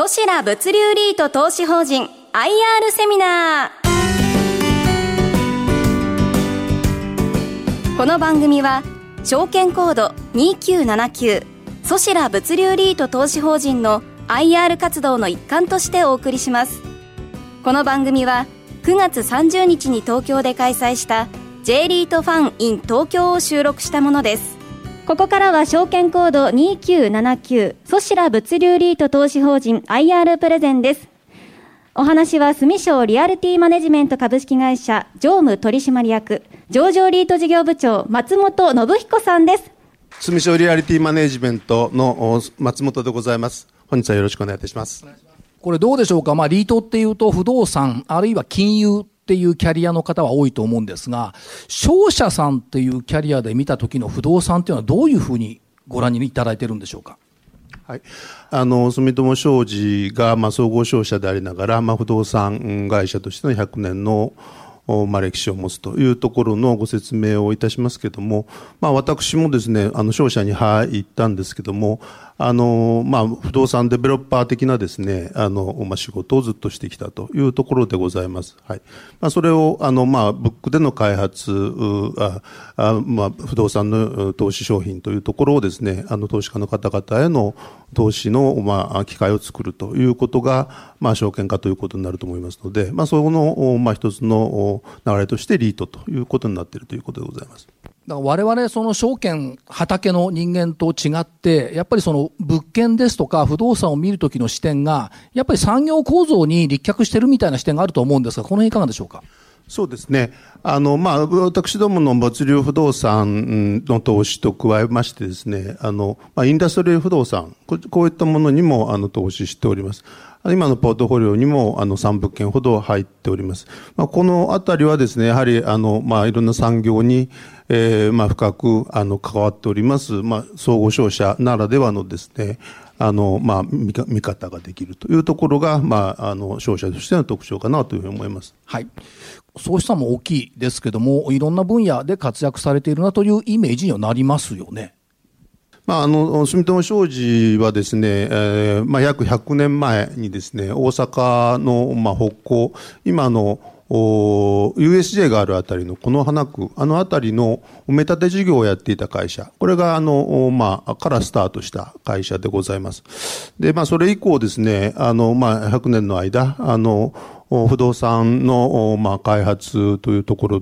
ソシラ物流リート投資法人 IR セミナー。この番組は証券コード2979ソシラ物流リート投資法人の IR 活動の一環としてお送りします。この番組は9月30日に東京で開催した J リートファン in 東京を収録したものです。ここからは証券コード2979ソシラ物流リート投資法人 IR プレゼンです。お話は住商リアルティマネジメント株式会社常務取締役上場リート事業部長松本信彦さんです。住商リアリティマネジメントの松本でございます。本日はよろしくお願いいたします。これどうでしょうか？まあリートっていうと不動産あるいは金融っていうキャリアの方は多いと思うんですが、商社さんっていうキャリアで見た時の不動産っていうのはどういうふうにご覧にいただいてるんでしょうか？はい、あの住友商事が、まあ、総合商社でありながら、まあ、不動産会社としての100年のまあ、歴史を持つというところのご説明をいたしますけれども、まあ、私もですね、あの、商社に入ったんですけども、あの、まあ、不動産デベロッパー的なですね、あの、まあ、仕事をずっとしてきたというところでございます。はい。まあ、それを、あの、まあ、ブックでの開発、ああまあ、不動産の投資商品というところをですね、あの、投資家の方々への投資の、まあ、機会を作るということが、まあ、証券化ということになると思いますので、まあ、その、まあ、一つの流れとしてリートということになっているということでございます。だから我々その証券畑の人間と違って、やっぱりその物件ですとか不動産を見るときの視点が、やっぱり産業構造に立脚してるみたいな視点があると思うんですが、この辺いかがでしょうか？そうですね。あの、まあ、私どもの物流不動産の投資と加えましてですね、あの、まあ、インダストリー不動産、こういったものにも、あの、投資しております。今のポートフォリオにも、あの、3物件ほど入っております。まあ、このあたりはですね、やはり、あの、まあ、いろんな産業に、えー、まあ、深く、あの、関わっております、まあ、総合商社ならではのですね、あの、まあ、見見方ができるというところが、まあ、あの、商社としての特徴かなというふうに思います。はい。そうしたも大きいですけども、いろんな分野で活躍されているなというイメージにはなりますよね。まあ、あの住友商事はですね、えーまあ、約100年前にですね大阪の、まあ、北港今の USJ があるあたりのこの花区、あのあたりの埋め立て事業をやっていた会社、これがあの、まあ、からスタートした会社でございます。で、まあ、それ以降ですね、あの、まあ、100年の間、あの、不動産の、まあ、開発というところ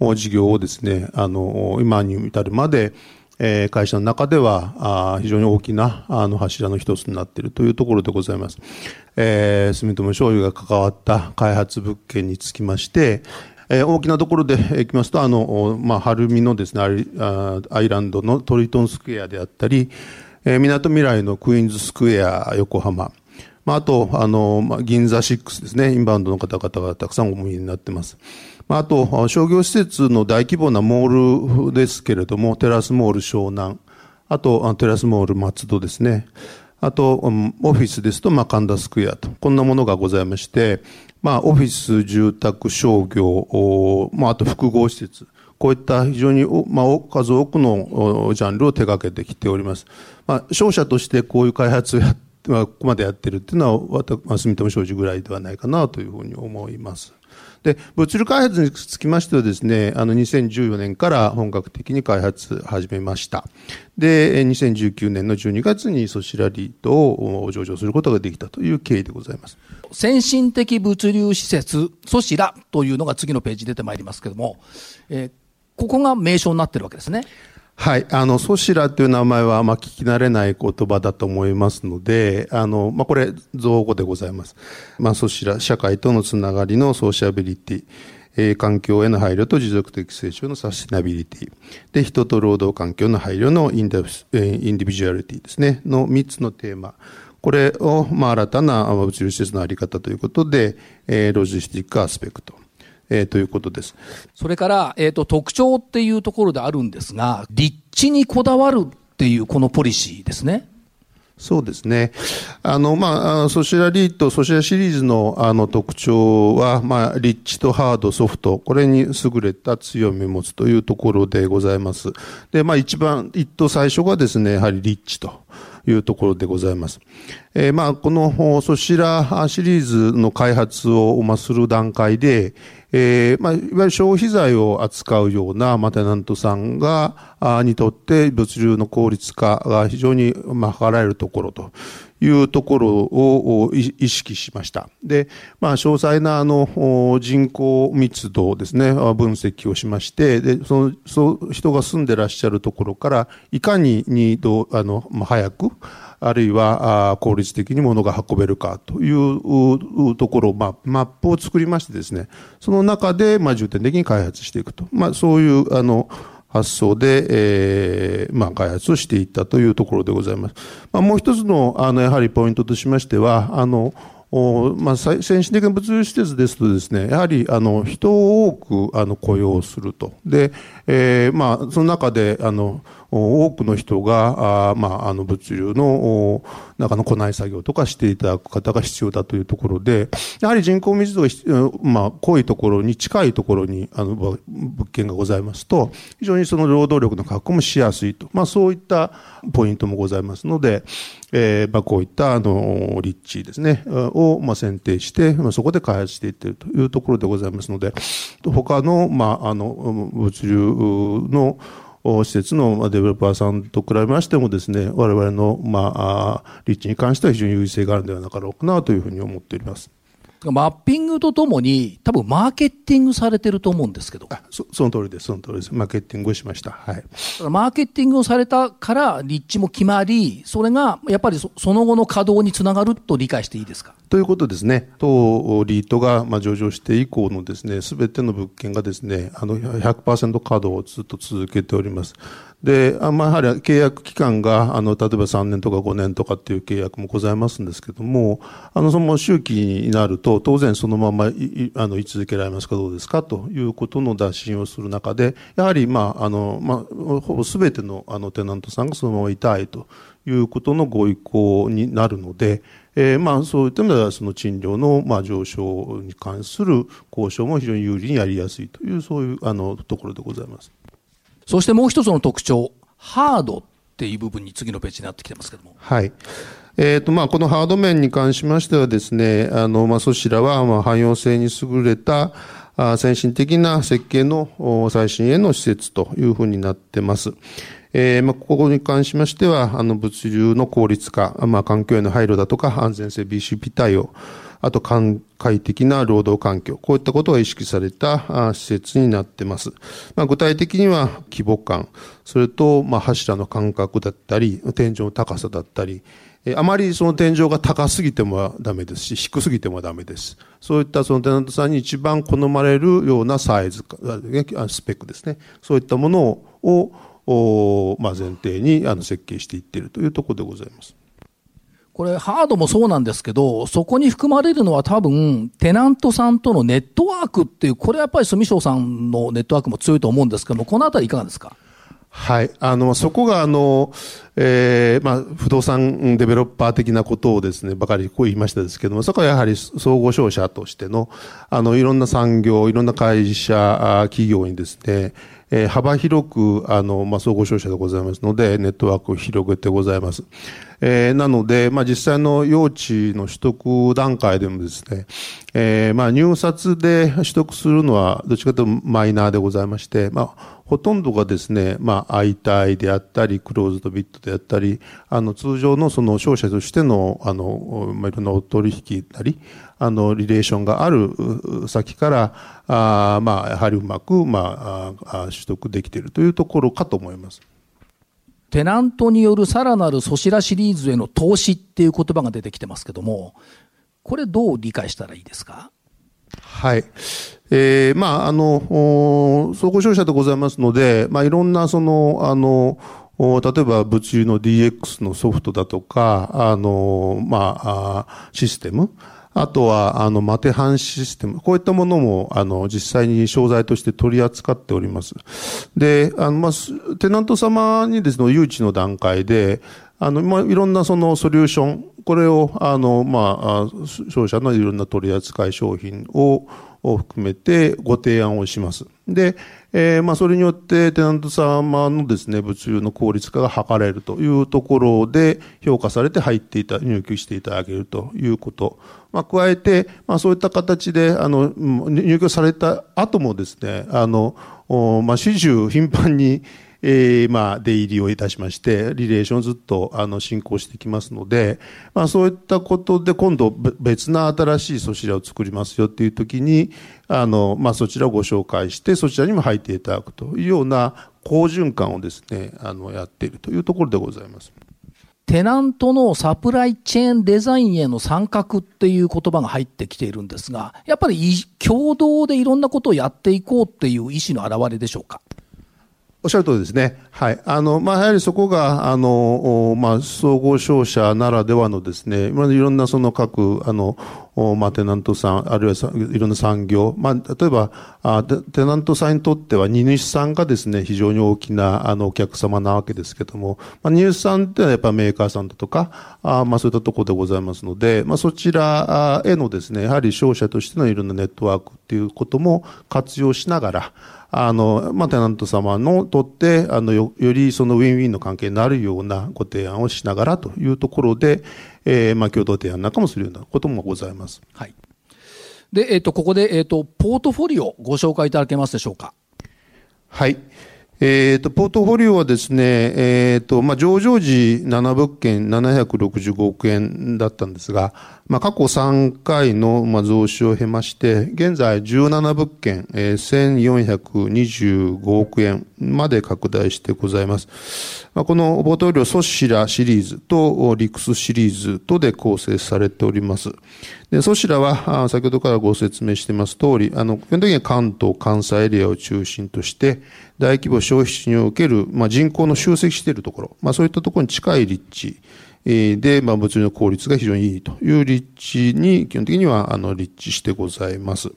の事業をですね、あの、今に至るまで、え、会社の中では非常に大きなあの柱の一つになっているというところでございます。えー、住友商事が関わった開発物件につきまして、えー、大きなところでいきますと、あの、まあ、晴海のですねアイアイランドのトリトンスクエアであったり、えー、港未来のクイーンズスクエア横浜、まあ、あと、あの、まあ、銀座6ですね、インバウンドの方々がたくさんお見えになっています。あと、商業施設の大規模なモールですけれども、テラスモール湘南、あと、テラスモール松戸ですね。あと、オフィスですと、まあ、神田スクエアと、こんなものがございまして、まあ、オフィス、住宅、商業、まあ、あと複合施設、こういった非常に、まあ、数多くのジャンルを手掛けてきております。まあ、商社としてこういう開発をや、ここまでやってるっていうのは、私、住友商事ぐらいではないかなというふうに思います。で、物流開発につきましてはですね、あの、2014年から本格的に開発始めました。で、2019年の12月にソシラリートを上場することができたという経緯でございます。先進的物流施設、ソシラというのが次のページに出てまいりますけれども、えー、ここが名称になってるわけですね。はい。あの、ソシラという名前は、ま、聞き慣れない言葉だと思いますので、あの、まあ、これ、造語でございます。まあ、ソシラ、社会とのつながりのソーシャビリティ、え、環境への配慮と持続的成長のサステナビリティ。で、人と労働環境の配慮のインデインディビジュアリティですね。の3つのテーマ。これを、まあ、新たな物流施設のあり方ということで、え、 Logistic Aspect。えー、ということです。それから、えっ、ー、と、特徴っていうところであるんですが、立地にこだわるっていうこのポリシーですね。そうですね。あの、まあ、ソシラリート、ソシラシリーズのあの特徴は、まあ、立地とハード、ソフト、これに優れた強みを持つというところでございます。で、まあ、一番、一等最初がですね、やはり立地と。いうところでございます。えー、まあ、このそちらシリーズの開発を、まあ、する段階で、えー、まあ、いわゆる消費財を扱うような、マ、テナントさんが、あにとって物流の効率化が非常に、まあ、図られるところと。いうところを意識しました。で、まあ、詳細なあの人口密度ですね、分析をしまして、で、その、そ人が住んでらっしゃるところから、いかににどあの、まあ、早く、あるいは効率的に物が運べるかというところ、まあ、マップを作りましてですね、その中で、まあ、重点的に開発していくと。まあ、そういう、あの、発想で、えー、まあ、開発をしていったというところでございます。まあ、もう一つの、あの、やはりポイントとしましては、あの、おまあ、先進的な物流施設ですとですね、やはり、あの、人を多く、あの、雇用すると。で、えー、まあ、その中で、あの、多くの人が、あまあ、あの物流の中の庫内作業とかしていただく方が必要だというところで、やはり人口密度が、まあ、濃いところに近いところにあの物件がございますと、非常にその労働力の確保もしやすいと、まあ、そういったポイントもございますので、えーまあ、こういったあの立地ですね、を、まあ、選定して、まあ、そこで開発していっているというところでございますので、他の、まあ、あの物流の施設のデベロッパーさんと比べましてもですね、我々の、まあ、立地に関しては非常に優位性があるのではなかろうかなというふうに思っております。マッピングとともに、多分マーケティングされてると思うんですけど。そその通りです、その通りです。マーケティングをしました。はい。マーケティングをされたから立地も決まり、それがやっぱりその後の稼働につながると理解していいですか？ということですね。当リートがまあ上場して以降のですね、すべての物件がですね、あの100%稼働をずっと続けております。で、あまあ、やはり契約期間が、あの、例えば3年とか5年とかっていう契約もございますんですけども、あの、その周期になると、当然そのままい、あの、居続けられますかどうですか？ということの打診をする中で、やはり、まあ、あの、まあ、ほぼ全ての、あの、テナントさんがそのままいたいということのご意向になるので、えー、まあ、そういった意味では、その賃料の、まあ、上昇に関する交渉も非常に有利にやりやすいという、そういう、あの、ところでございます。そしてもう一つの特徴、ハードっていう部分に次のページになってきてますけども。はい。えっ、ー、と、まあ、このハード面に関しましてはですね、あの、まあ、そちらは、ま、汎用性に優れた、あ先進的な設計の最新への施設というふうになってます。えー、ま、ここに関しましては、あの、物流の効率化、まあ、環境への配慮だとか、安全性 BCP 対応、あと快適な労働環境、こういったことが意識された施設になってます。まあ、具体的には規模感、それとまあ柱の間隔だったり、天井の高さだったり、あまりその天井が高すぎてもダメですし、低すぎてもダメです。そういったそのテナントさんに一番好まれるようなサイズ、スペックですね。そういったものを、まあ、前提にあの設計していっているというところでございます。これ、ハードもそうなんですけど、そこに含まれるのは多分、テナントさんとのネットワークっていう、これやっぱり住商さんのネットワークも強いと思うんですけども、このあたりいかがですか？はい。あの、そこが、あの、えー、まあ、不動産デベロッパー的なことをですね、ばかりこう言いましたですけども、そこはやはり総合商社としての、あの、いろんな産業、いろんな会社、企業にですね、えー、幅広く、あの、まあ、総合商社でございますので、ネットワークを広げてございます。えー、なので、まあ、実際の用地の取得段階でもですね、えー、まあ、入札で取得するのは、どっちかというとマイナーでございまして、まあ、ほとんどがですね、まあ、相対であったり、クローズドビットであったり、あの、通常のその商社としての、あの、まあ、いろんなお取引なり、あの、リレーションがある先から、あまあ、やはりうまく、まあ、取得できているというところかと思います。テナントによるさらなるソシラシリーズへの投資っていう言葉が出てきてますけども、これどう理解したらいいですか？はい。えー、まあ、あの、総合商社でございますので、まあ、いろんなその、あの、例えば物流の DX のソフトだとか、あの、まあ、システム、あとは、あの、マテハンシステム。こういったものも、あの、実際に商材として取り扱っております。で、あの、まあ、テナント様にですね、誘致の段階で、あの、まあ、いろんなそのソリューション、これを、あの、まあ、商社のいろんな取り扱い商品を、を含めてご提案をします。で、えー、まあ、それによってテナント様のですね、物流の効率化が図れるというところで評価されて入っていた、入居していただけるということ。まあ、加えて、まあ、そういった形で、あの、入居された後もですね、あの、まあ、始終頻繁に、えー、まあ、出入りをいたしまして、リレーションずっと、あの、進行してきますので、まあ、そういったことで、今度、別な新しいそちらを作りますよっていう時に、あの、まあ、そちらをご紹介して、そちらにも入っていただくというような好循環をですね、あの、やっているというところでございます。テナントのサプライチェーンデザインへの参画っていう言葉が入ってきているんですが、やっぱり共同でいろんなことをやっていこうっていう意思の表れでしょうか？おっしゃる通りですね。はい。あの、まあ、やはりそこが、あの、まあ、総合商社ならではのですね、まあ、いろんなその各、あの、まあ、テナントさん、あるいはいろんな産業、まあ、例えば、あテナントさんにとっては、荷主さんがですね、非常に大きな、あの、お客様なわけですけども、まあ、荷主さんってのはやっぱメーカーさんだとか、あまあ、そういったところでございますので、まあ、そちらへのですね、やはり商社としてのいろんなネットワークっていうことも活用しながら、あの、まあ、テナント様のとって、あのよ、よりそのウィンウィンの関係になるようなご提案をしながらというところで、えー、まあ、共同提案なんかもするようなこともございます。はい。で、えっ、ー、と、ここで、えっ、ー、と、ポートフォリオご紹介いただけますでしょうか？はい。え、ー、と、ポートフォリオはですね、え、ー、と、まあ、上場時7物件765億円だったんですが、まあ、過去3回の、まあ、増資を経まして、現在17物件、えー、1425億円まで拡大してございます。まあ、このポートフォリオソシラシリーズとリクスシリーズとで構成されております。で、ソシラは、先ほどからご説明してます通り、あの、基本的には関東、関西エリアを中心として、大規模消費地における、まあ、人口の集積しているところ、まあ、そういったところに近い立地、で、まあ、物流の効率が非常にいいという立地に、基本的には、あの、立地してございます。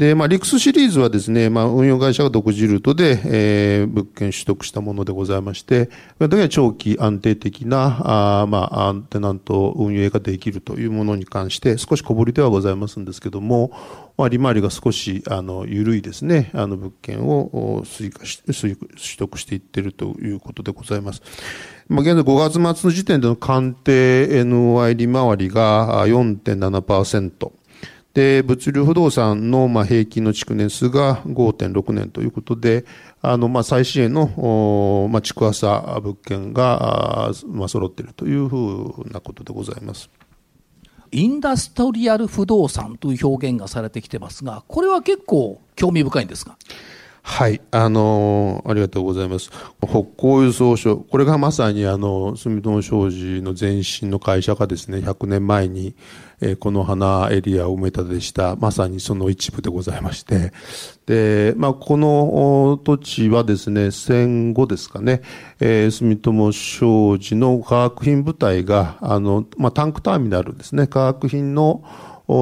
で、まあ、リクスシリーズはですね、まあ、運用会社が独自ルートで、えー、物件取得したものでございまして、基本的には長期安定的な、あまあ、アンテナント運営ができるというものに関して、少し小ぶりではございますんですけども、まあ、利回りが少し、あの、緩いですね、あの、物件を追加し、取得していってるということでございます。まあ、現在5月末の時点での鑑定 NOI 利回りが4.7%。で、物流不動産の、まあ、平均の築年数が5.6年ということで、あの、まあ、最新鋭の、ま、築浅物件が、まあ、揃っているというふうなことでございます。インダストリアル不動産という表現がされてきてますが、これは結構興味深いんですがはい、あのー、ありがとうございます。北港輸送所、これがまさにあの、住友商事の前身の会社がですね、100年前に、えー、この花エリアを埋め立てした、まさにその一部でございまして、で、まあ、この土地はですね、戦後ですかね、えー、住友商事の化学品部隊が、あの、まあ、タンクターミナルですね、化学品の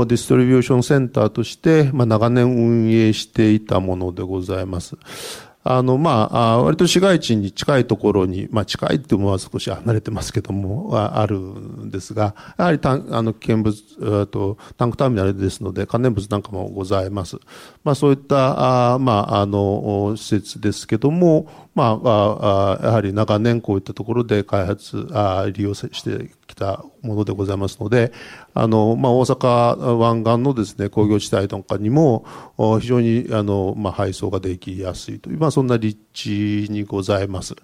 ディストリビューションセンターとして、まあ、長年運営していたものでございます。あの、まあ、割と市街地に近いところに、まあ、近いっていうのは少し離れてますけども、あるんですが、やはりタン、あの、危険物、と、タンクターミナルですので、関連物なんかもございます。まあ、そういった、あまあ、あの、施設ですけども、まあ、あやはり長年こういったところで開発、あ利用してきたものでございますので、あの、まあ、大阪湾岸のですね、工業地帯とかにも、非常に、あの、まあ、配送ができやすいという、まあ、そんな立地にございます。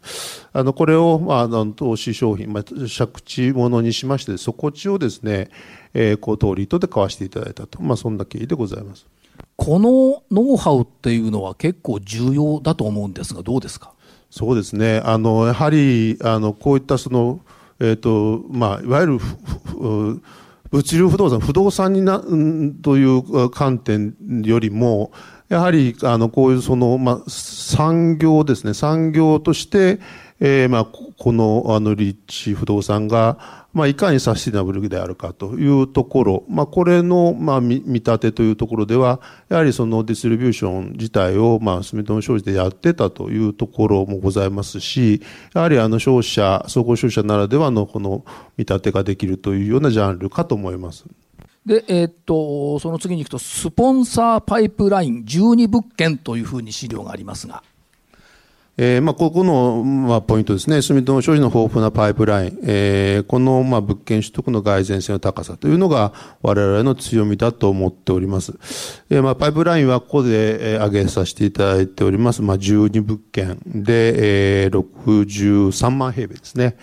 あの、これを、まあ、あの、投資商品、まあ、借地物にしまして、底地をですね、えー、高等リートで買わせていただいたと、まあ、そんな経緯でございます。このノウハウっていうのは結構重要だと思うんですが、どうですか？そうですね。あの、やはり、あの、こういったその、えっ、ー、と、まあ、いわゆる、物流不動産、不動産にな、という観点よりも、やはり、あの、こういうその、まあ、産業ですね、産業として、えー、まあ、この、あの、立地不動産が、まあ、いかにサスティナブルであるかというところ、まあ、これの、まあ、見立てというところでは、やはりそのディストリビューション自体を、まあ、住友商事でやってたというところもございますし、やはりあの消費者、総合消費者ならではのこの見立てができるというようなジャンルかと思います。で、えー、っと、その次に行くと、スポンサーパイプライン12物件というふうに資料がありますが。えー、まあ、ここの、まあ、ポイントですね。住友商事の豊富なパイプライン。えー、この、まあ、物件取得の蓋然性の高さというのが、我々の強みだと思っております。えー、まあ、パイプラインはここで、えー、挙げさせていただいております。まあ、12物件で、えー、63万平米ですね。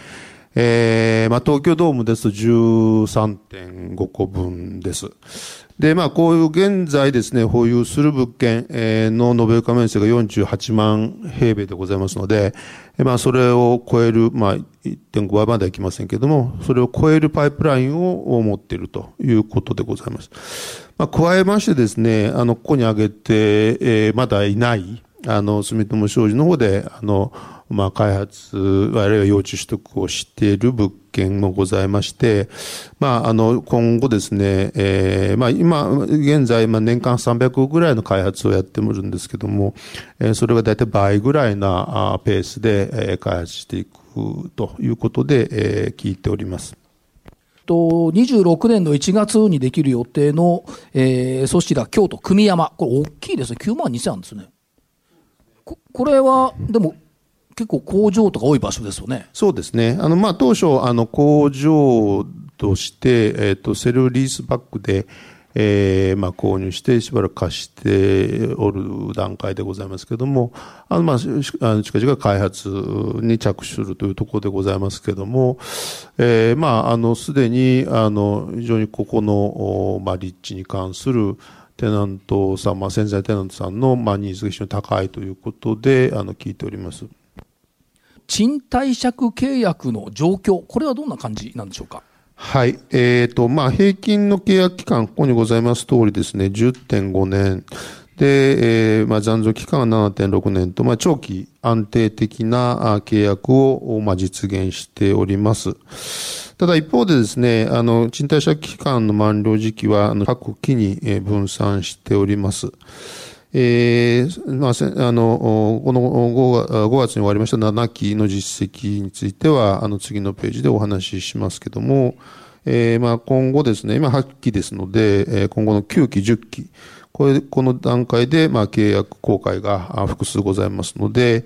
えー、まあ、東京ドームですと13.5個分です。で、まあ、こういう現在ですね、保有する物件の延べ床面積が48万平米でございますので、まあ、それを超える、まあ、1.5倍まではいきませんけれども、それを超えるパイプラインを持っているということでございます。まあ、加えましてですね、あの、ここに挙げて、えー、まだいない、あの、住友商事の方で、あの、まあ、開発、あるいは用地取得をしている物件もございまして、まあ、あの、今後ですね、えー、まあ、今、現在、まあ、年間300ぐらいの開発をやってもるんですけども、えー、それが大体倍ぐらいなペースで、えー、開発していくということで、えー、聞いております。と26年の1月にできる予定の、えー、そちら京都久美山、これ大きいですね、9万2000あるんですね。ここれは、でも、結構工場とか多い場所ですよね。そうですね。あの、まあ、当初、あの、工場として、えっ、ー、と、セルリースバックで、えー、まあ、購入してしばらく貸しておる段階でございますけれども、あの、まあ、近々開発に着手するというところでございますけれども、えー、まあ、あの、すでに、あの、非常にここの、まあ、立地に関する、テナントさん、まあ、潜在テナントさんの、まあ、ニーズが非常に高いということで、あの、聞いております。賃貸借契約の状況、これはどんな感じなんでしょうか？はい。えっ、ー、と、まあ、平均の契約期間、ここにございます通りですね、10.5年。で、えー、まあ、残存期間は7.6年と、まあ、長期安定的な契約を、まあ、実現しております。ただ一方でですね、あの、賃貸借期間の満了時期は、各期に分散しております。えー、まあ、あの、この 5, 5月に終わりました7期の実績については、あの、次のページでお話ししますけども、えー、まあ、今後ですね、今8期ですので、今後の9期、10期、これ、この段階で、まあ、契約公開が複数ございますので、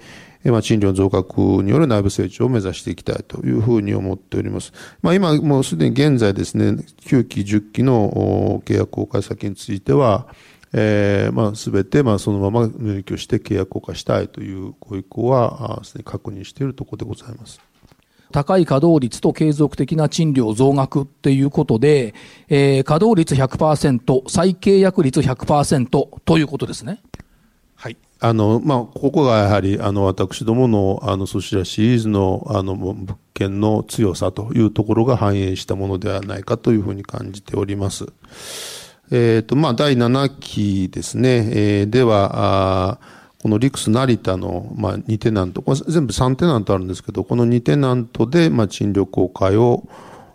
まあ、賃料の増額による内部成長を目指していきたいというふうに思っております。まあ、今もうすでに現在ですね、9期、10期の契約公開先については、えー、まあ、すべて、まあ、そのまま入居して契約を化したいというご意向は、すでに確認しているところでございます。高い稼働率と継続的な賃料増額っていうことで、えー、稼働率100%、再契約率100%ということですね。はい。あの、まあ、ここがやはり、あの、私どもの、あの、そちらシリーズの、あの、物件の強さというところが反映したものではないかというふうに感じております。えっ、ー、と、まあ、第7期ですね、えー、では、このリクス成田の、まあ、2テナント、これ全部3テナントあるんですけど、この2テナントで、まあ、賃料公開を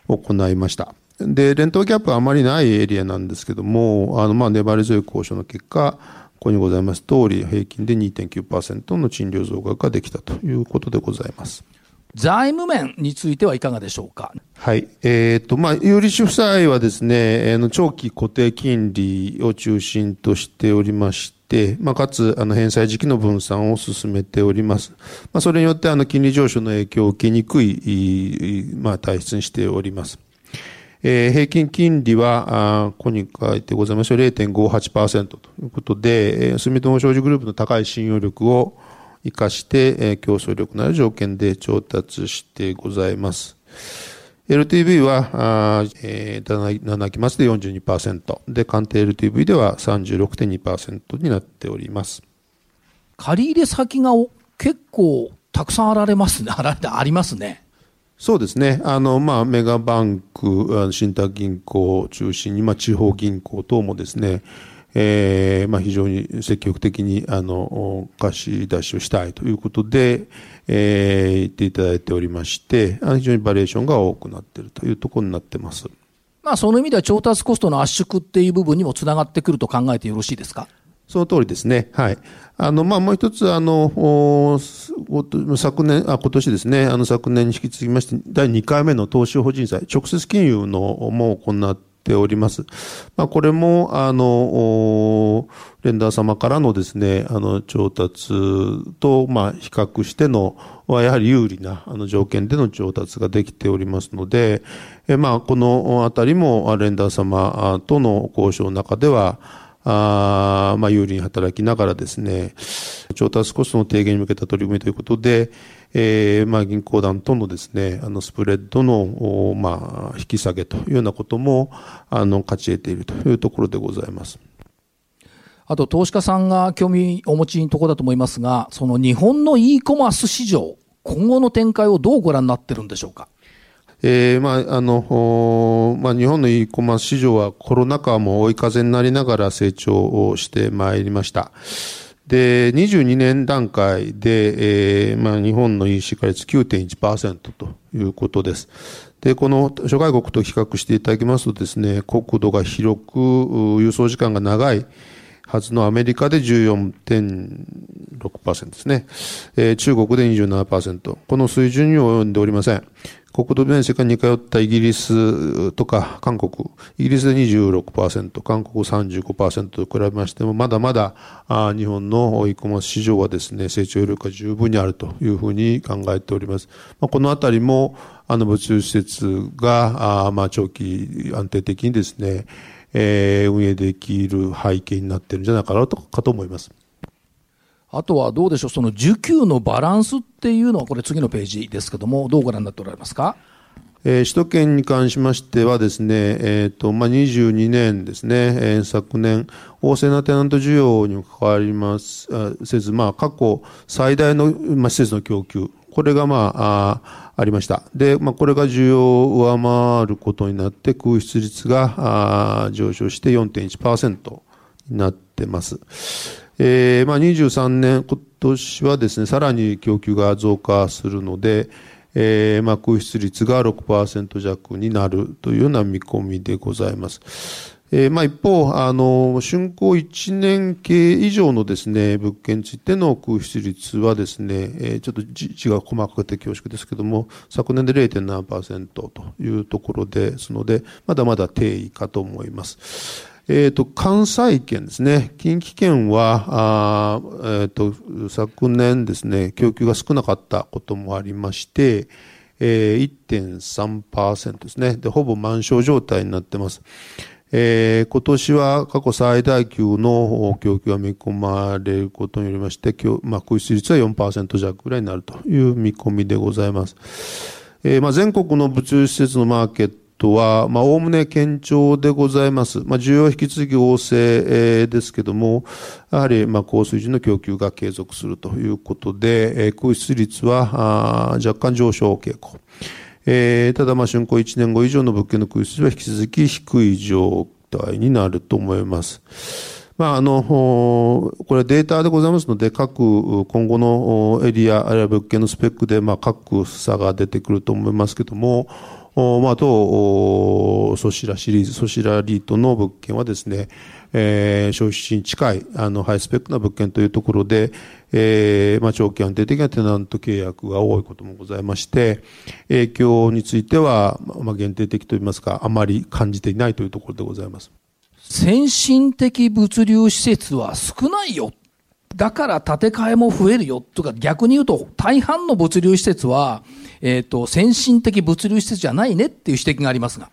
行いました。で、レントギャップはあまりないエリアなんですけども、あの、まあ、粘り強い交渉の結果、ここにございます通り、平均で2.9%の賃料増額ができたということでございます。財務面についてはいかがでしょうか？はい。えっ、ー、と、まあ、有利子負債はですね、あの、長期固定金利を中心としておりまして、まあ、かつ、あの、返済時期の分散を進めております。まあ、それによって、あの、金利上昇の影響を受けにくい、まあ、体質にしております。えー、平均金利は、あここに書いてございます0.58%ということで、えー、住友商事グループの高い信用力を、生かして、え競争力のある条件で調達してございます。LTV は、あえー、7期末で42%で、鑑定 LTV では36.2%になっております。借入先が結構たくさんあられますね、あられありますね。そうですね。あの、まあ、メガバンク、信託銀行を中心に、まあ、地方銀行等もですね、えー、まあ、非常に積極的にあの貸し出しをしたいということで、えー、言っていただいておりまして非常にバリエーションが多くなっているというところになってます。まあ、その意味では調達コストの圧縮っていう部分にもつながってくると考えてよろしいですか？その通りですね。はい。あの、まあ、もう一つ、あの、昨年、あ、今年ですね、あの、昨年に引き続きまして、第2回目の投資法人債、直接金融のも行っております。まあ、これも、あの、レンダー様からのですね、あの、調達と、まあ、比較しての、はやはり有利な、あの、条件での調達ができておりますので、えまあ、このあたりも、レンダー様との交渉の中では、あまあ、有利に働きながらですね、調達コストの低減に向けた取り組みということで、えー、まあ、銀行団とのですね、あの、スプレッドの、まあ、引き下げというようなことも、あの、勝ち得ているというところでございます。あと、投資家さんが興味お持ちのところだと思いますが、その日本の e コマース市場、今後の展開をどうご覧になってるんでしょうか？えー、まあ、あの、まあ、日本の e コマース市場はコロナ禍も追い風になりながら成長をしてまいりました。で、22年段階で、えー、まあ、日本の EC 化率9.1%ということです。で、この諸外国と比較していただきますとですね、国土が広く、輸送時間が長いはずのアメリカで14.6%ですね。えー、中国で27%。この水準に及んでおりません。国土面積が似通ったイギリスとか韓国、イギリスで26%、韓国35%と比べましても、まだまだ日本の e コマス市場はですね、成長力が十分にあるというふうに考えております。まあ、このあたりも、あの物流施設が、あまあ長期安定的にですね、えー、運営できる背景になっているんじゃないかなとかと思います。あとはどうでしょう、その需給のバランスっていうのは、これ次のページですけども、どうご覧になっておられますか？えー、首都圏に関しましてはですね、え、ー、と、まあ、22年ですね、えー、昨年、旺盛なテナント需要に関わります、せず、まあ、過去最大の、まあ、施設の供給、これがまあ、あありました。で、まあ、これが需要を上回ることになって、空室率があ上昇して4.1%になってます。えー、まあ、23年、今年はですね、さらに供給が増加するので、えー、まあ、空室率が6%弱になるというような見込みでございます。えー、まあ一方、あの、竣工1年計以上のですね、物件についての空室率はですね、えー、ちょっと字が細かくて恐縮ですけども、昨年で0.7%というところですので、まだまだ低位かと思います。えっ、ー、と、関西圏ですね。近畿圏は、えっ、ー、と、昨年ですね、供給が少なかったこともありまして、えー、1.3%ですね。で、ほぼ満床状態になってます。えー、今年は過去最大級の供給が見込まれることによりまして、今日、まあ、空室率は4%弱ぐらいになるという見込みでございます。えー、まあ、全国の物流施設のマーケットは、まあ、おおむね堅調でございます。まあ、需要引き続き旺盛、ですけども、やはり、まあ、高水準の供給が継続するということで、えー、空室率は、あ若干上昇傾向。えー、ただ、まあ、竣工1年後以上の物件の空室は引き続き低い状態になると思います。まあ、あの、これデータでございますので、各、今後のエリア、あるいは物件のスペックで、まあ、各差が出てくると思いますけども、まあ、当、ソシラシリーズ、ソシラリートの物件はですね、えー、消費地に近い、あの、ハイスペックな物件というところで、えー、まあ、長期安定的なテナント契約が多いこともございまして、影響については、まあ、限定的といいますか、あまり感じていないというところでございます。先進的物流施設は少ないよ。だから建て替えも増えるよ。とか逆に言うと、大半の物流施設は、えっ、ー、と、先進的物流施設じゃないねっていう指摘がありますが。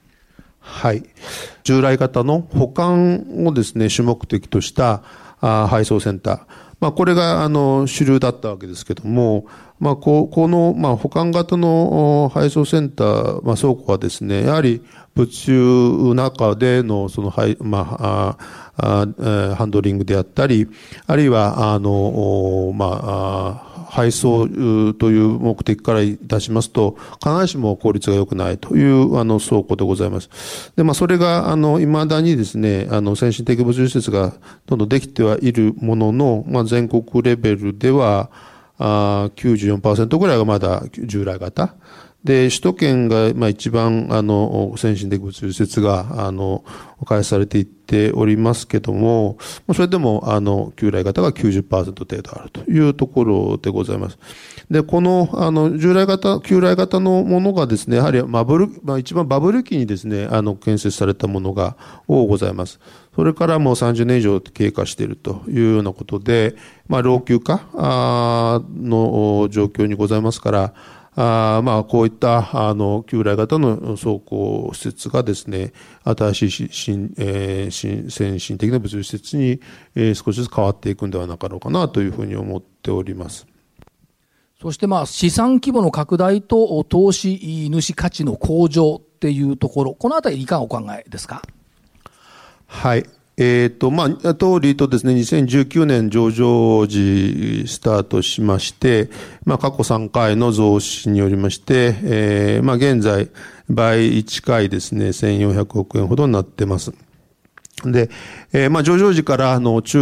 はい。従来型の保管をですね、主目的としたあ配送センター。まあ、これが、あの、主流だったわけですけども、まあ、ここの、まあ、保管型の配送センター、まあ、倉庫はですね、やはり物流中での、その、はい、まあ、ああハンドリングであったり、あるいは、あの、まあ、配送という目的からいたしますと、必ずしも効率が良くないというあの倉庫でございます。で、まあ、それが、あの、未だにですね、あの、先進的物流施設がどんどんできてはいるものの、まあ、全国レベルでは、あ94%ぐらいがまだ従来型。で、首都圏が、まあ、一番、あの、先進的物流施設が、あの、開発されていっておりますけども、それでも、あの、旧来型が90%程度あるというところでございます。で、この、あの、従来型、旧来型のものがですね、やはりバブル、まあ、一番バブル期にですね、あの、建設されたものが多ございます。それからもう30年以上経過しているというようなことで、まあ、老朽化の状況にございますから、あまあ、こういった、あの、旧来型の走行施設がですね、新しい新、えー、新、先進的な物流施設に、えー、少しずつ変わっていくんではなかろうかなというふうに思っております。そしてまあ、資産規模の拡大と投資主価値の向上っていうところ、このあたりいかがお考えですか？はい。えっ、ー、と、まあ、当リートですね、2019年上場時スタートしまして、まあ、過去3回の増資によりまして、えー、まあ、現在、倍1回ですね、1400億円ほどになってます。で、えー、まあ、上場時からの中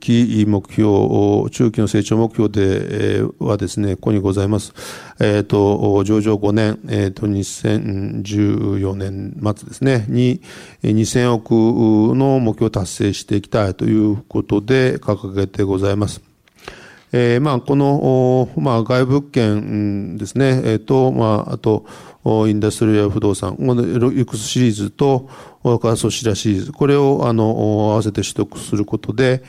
期目標、中期の成長目標で、えー、はですね、ここにございます。えっ、ー、と、上場5年、えっ、ー、と、2014年末ですね、に2000億の目標を達成していきたいということで掲げてございます。えー、まあ、この、まあ、外物件ですね、えっ、ー、と、まあ、あと、インダストリア不動産、ユクスシリーズと、カーソシラシリーズ、これを、あの、合わせて取得することで、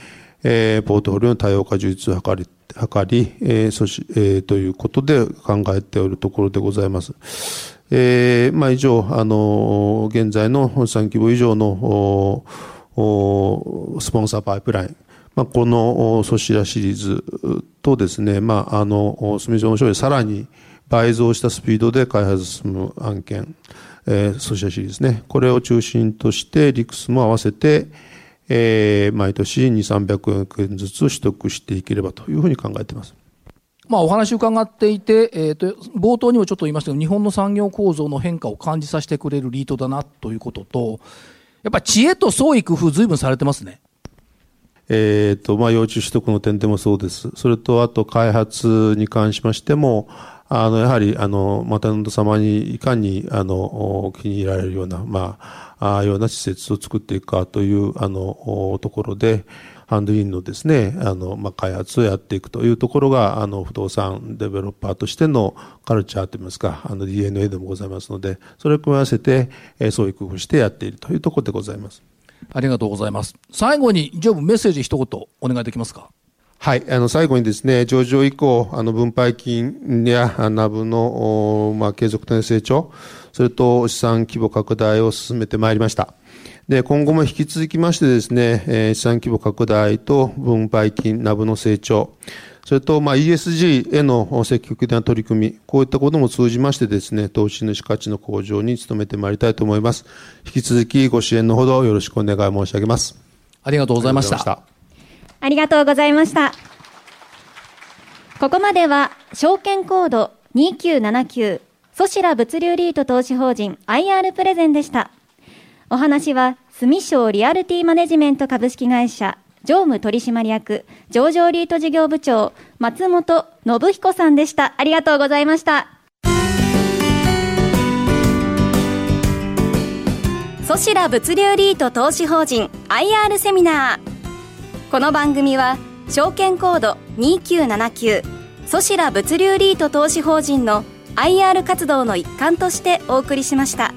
えー、ポートフォリオの多様化充実を図り、図り、えー、そし、えー、ということで考えておるところでございます。えー、まあ、以上、あの、現在の本産規模以上の、スポンサーパイプライン、まあ、このソシラシリーズとですね、まあ、あの、住所の商でさらに倍増したスピードで開発進む案件、えー、ソシラシリーズですね。これを中心として、リクスも合わせて、えー、毎年2、300億円ずつ取得していければというふうに考えています。まあ、お話伺っていて、えーと、冒頭にもちょっと言いましたけど、日本の産業構造の変化を感じさせてくれるリートだなということと、やっぱり知恵と創意工夫、ずいぶんされてますね。えっ、ー、と、まあ、幼虫取得の点でもそうです。それと、あと、開発に関しましても、あの、やはり、あの、マタノンド様にいかに、あの、気に入られるような、まあ、あような施設を作っていくかという、あの、ところで、ハンドインのですね、あの、まあ、開発をやっていくというところが、あの、不動産デベロッパーとしてのカルチャーといいますか、あの、DNA でもございますので、それを組み合わせて、えー、そういう工夫してやっているというところでございます。ありがとうございます。最後に、ジョブメッセージ一言お願いできますか？はい。あの、最後にですね、上場以降、あの、分配金やナブの、まあ、継続的な成長、それと資産規模拡大を進めてまいりました。で、今後も引き続きましてですね、えー、資産規模拡大と分配金、ナブの成長、それと、まあ、ESG への積極的な取り組み、こういったことも通じましてですね、投資主価値の向上に努めてまいりたいと思います。引き続きご支援のほどよろしくお願い申し上げます。ありがとうございました。ありがとうございました。ここまでは、証券コード2979、ソシラ物流リート投資法人 IR プレゼンでした。お話は、住商リアルティマネジメント株式会社常務取締役、上場リート事業部長、松本信彦さんでした。ありがとうございました。ソシラ物流リート投資法人 IR セミナー。この番組は、証券コード2979ソシラ物流リート投資法人の IR 活動の一環としてお送りしました。